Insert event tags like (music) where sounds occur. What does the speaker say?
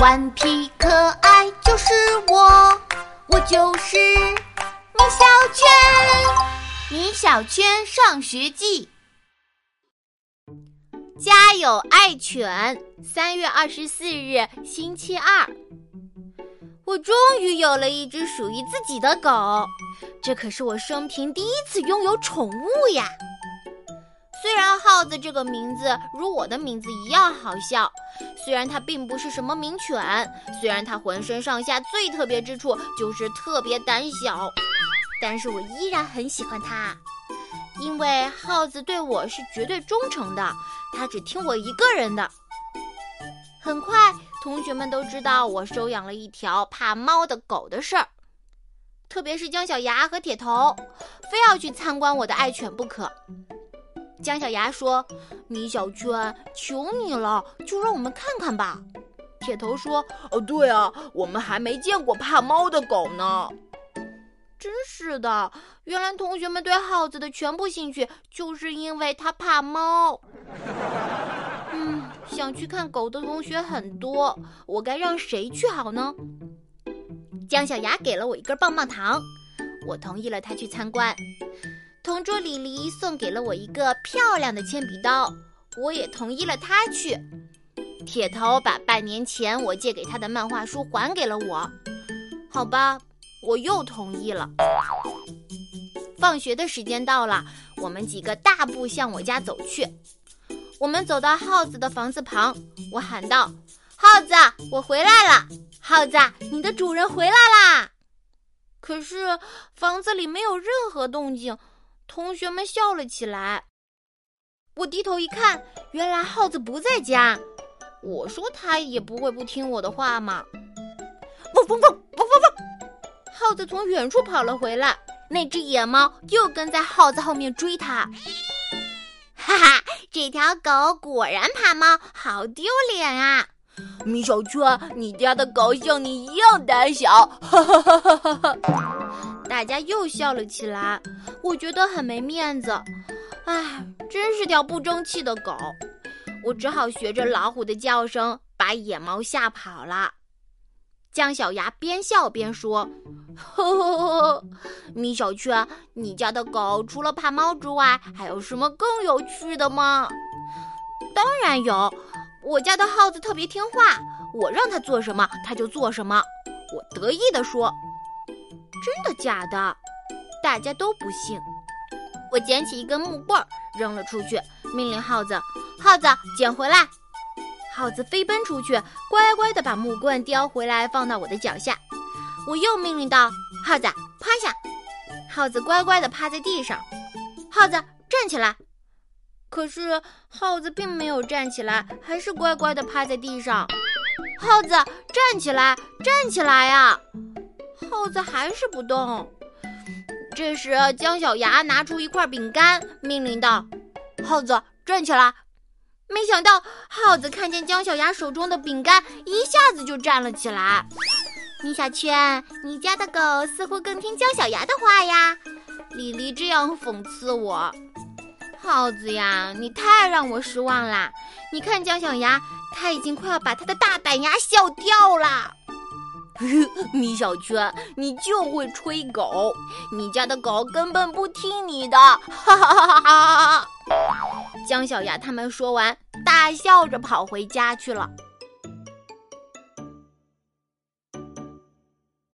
顽皮可爱就是我，我就是米小圈。米小圈上学记，家有爱犬。三月二十四日，星期二，我终于有了一只属于自己的狗，这可是我生平第一次拥有宠物呀！虽然耗子这个名字如我的名字一样好笑，虽然它并不是什么名犬，虽然它浑身上下最特别之处就是特别胆小，但是我依然很喜欢它，因为耗子对我是绝对忠诚的，它只听我一个人的。很快，同学们都知道我收养了一条怕猫的狗的事儿，特别是姜小牙和铁头，非要去参观我的爱犬不可。姜小牙说：“米小圈，求你了，就让我们看看吧。”铁头说：“哦，对啊，我们还没见过怕猫的狗呢。”真是的，原来同学们对耗子的全部兴趣就是因为它怕猫。嗯，想去看狗的同学很多，我该让谁去好呢？姜小牙给了我一根棒棒糖，我同意了他去参观。同桌李黎送给了我一个漂亮的铅笔刀，我也同意了他去。铁头把半年前我借给他的漫画书还给了我，好吧，我又同意了。放学的时间到了，我们几个大步向我家走去。我们走到耗子的房子旁，我喊道：“耗子，我回来了！耗子，你的主人回来啦！”可是房子里没有任何动静。同学们笑了起来。我低头一看，原来耗子不在家。我说他也不会不听我的话嘛。汪汪汪汪汪汪！耗子从远处跑了回来，那只野猫又跟在耗子后面追它。哈哈，这条狗果然怕猫，好丢脸啊！米小圈，你家的狗像你一样胆小。哈哈哈哈哈哈！大家又笑了起来，我觉得很没面子。唉，真是条不争气的狗。我只好学着老虎的叫声，把野猫吓跑了。姜小牙边笑边说：“呵呵呵，米小圈，你家的狗除了怕猫之外，还有什么更有趣的吗？”“当然有，我家的耗子特别听话，我让它做什么，它就做什么。”我得意地说。真的假的？大家都不信。我捡起一根木棍扔了出去，命令耗子：“耗子，捡回来！”耗子飞奔出去，乖乖地把木棍叼回来，放到我的脚下。我又命令道：“耗子，趴下！”耗子乖乖地趴在地上。耗子站起来。可是耗子并没有站起来，还是乖乖地趴在地上。耗子站起来，站起来呀！耗子还是不动。这时，姜小牙拿出一块饼干，命令道：“耗子，站起来！”没想到，耗子看见姜小牙手中的饼干，一下子就站了起来。米小圈，你家的狗似乎更听姜小牙的话呀。李黎这样讽刺我：“耗子呀，你太让我失望啦！你看姜小牙，他已经快要把他的大板牙笑掉了。” (laughs) 米小圈，你就会吹狗！你家的狗根本不听你的！哈哈哈哈哈哈！姜小牙他们说完，大笑着跑回家去了。